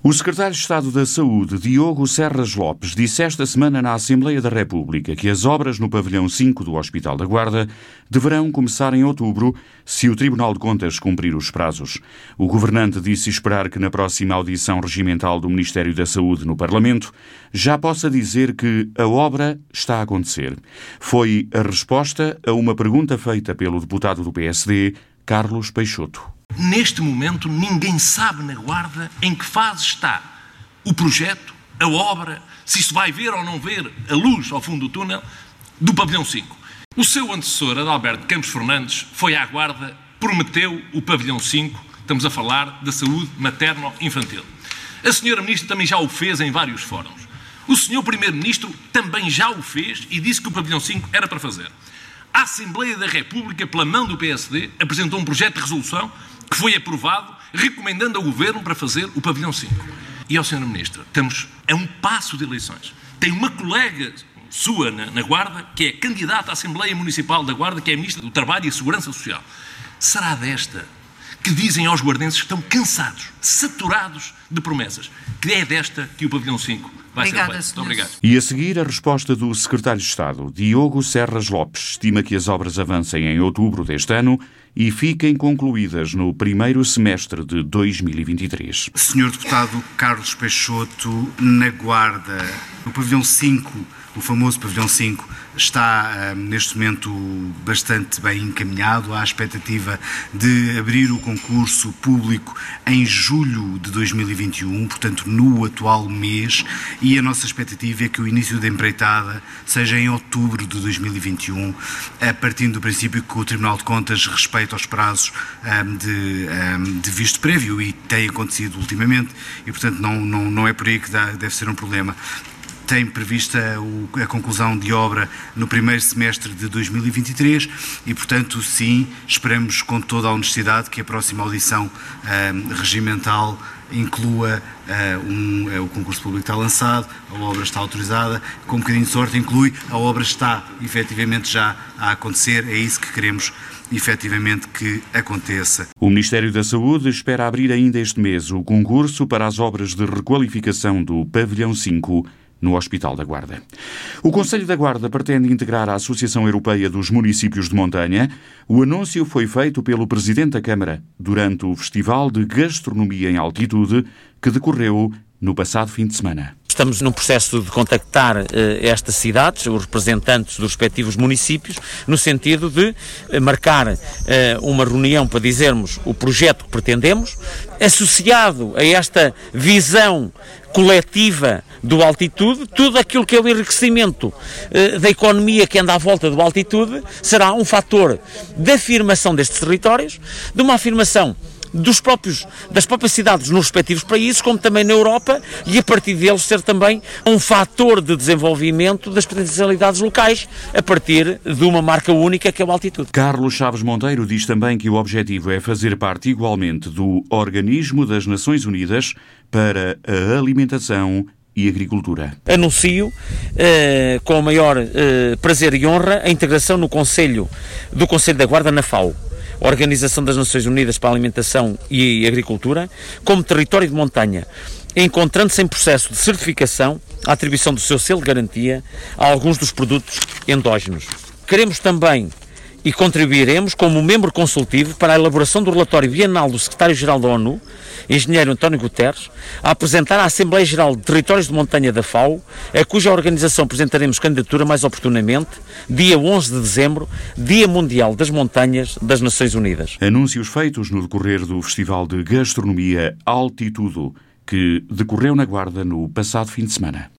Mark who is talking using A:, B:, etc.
A: O secretário de Estado da Saúde, Diogo Serras Lopes, disse esta semana na Assembleia da República que as obras no pavilhão 5 do Hospital da Guarda deverão começar em outubro, se o Tribunal de Contas cumprir os prazos. O governante disse esperar que na próxima audição regimental do Ministério da Saúde no Parlamento já possa dizer que a obra está a acontecer. Foi a resposta a uma pergunta feita pelo deputado do PSD, Carlos Peixoto.
B: Neste momento, ninguém sabe na Guarda em que fase está o projeto, a obra, se isto vai ver ou não ver a luz ao fundo do túnel do pavilhão 5. O seu antecessor, Adalberto Campos Fernandes, foi à Guarda, prometeu o pavilhão 5, estamos a falar da saúde materno-infantil. A senhora Ministra também já o fez em vários fóruns. O senhor Primeiro-Ministro também já o fez e disse que o pavilhão 5 era para fazer. A Assembleia da República, pela mão do PSD, apresentou um projeto de resolução que foi aprovado, recomendando ao Governo para fazer o pavilhão 5. E ao Sr. Ministro, estamos a um passo de eleições. Tem uma colega sua na, na, Guarda, que é candidata à Assembleia Municipal da Guarda, que é Ministra do Trabalho e Segurança Social. Será desta que dizem aos guardenses que estão cansados, saturados de promessas, que é desta que o pavilhão 5 vai
C: Obrigada.
B: Muito obrigado.
A: E a seguir, a resposta do secretário de Estado, Diogo Serras Lopes, estima que as obras avancem em outubro deste ano e fiquem concluídas no primeiro semestre de 2023.
D: Senhor Deputado Carlos Peixoto, na Guarda, no pavilhão 5 o famoso pavilhão 5 está hum, neste momento bastante bem encaminhado. Há a expectativa de abrir o concurso público em julho de 2021, portanto, no atual mês, e a nossa expectativa é que o início da empreitada seja em outubro de 2021, a partir do princípio que o Tribunal de Contas respeita os prazos um, de, um, de, visto prévio e tem acontecido ultimamente, e portanto não, não, não é por aí que dá, deve ser um problema tem prevista a conclusão de obra no primeiro semestre de 2023 e, portanto, sim, esperamos com toda a honestidade que a próxima audição uh, regimental inclua uh, um, uh, o concurso público está lançado, a obra está autorizada, com um bocadinho de sorte inclui, a obra está efetivamente já a acontecer, é isso que queremos efetivamente que aconteça.
A: O Ministério da Saúde espera abrir ainda este mês o concurso para as obras de requalificação do Pavilhão 5 no Hospital da Guarda. O Conselho da Guarda pretende integrar a Associação Europeia dos Municípios de Montanha. O anúncio foi feito pelo Presidente da Câmara durante o Festival de Gastronomia em Altitude que decorreu no passado fim de semana.
E: Estamos num processo de contactar uh, estas cidades, os representantes dos respectivos municípios, no sentido de uh, marcar uh, uma reunião para dizermos o projeto que pretendemos, associado a esta visão coletiva do altitude, tudo aquilo que é o enriquecimento uh, da economia que anda à volta do altitude será um fator de afirmação destes territórios, de uma afirmação dos próprios, das próprias cidades nos respectivos países, como também na Europa, e a partir deles ser também um fator de desenvolvimento das potencialidades locais, a partir de uma marca única que é a altitude.
A: Carlos Chaves Monteiro diz também que o objetivo é fazer parte igualmente do Organismo das Nações Unidas para a Alimentação e Agricultura.
E: Anuncio eh, com o maior eh, prazer e honra a integração no Conselho do Conselho da Guarda na FAO. Organização das Nações Unidas para a Alimentação e Agricultura, como território de montanha, encontrando-se em processo de certificação, a atribuição do seu selo de garantia a alguns dos produtos endógenos. Queremos também e contribuiremos como membro consultivo para a elaboração do relatório bienal do Secretário-Geral da ONU, engenheiro António Guterres, a apresentar à Assembleia Geral de Territórios de Montanha da FAO, a cuja organização apresentaremos candidatura mais oportunamente, dia 11 de dezembro, Dia Mundial das Montanhas das Nações Unidas.
A: Anúncios feitos no decorrer do Festival de Gastronomia Altitudo, que decorreu na Guarda no passado fim de semana.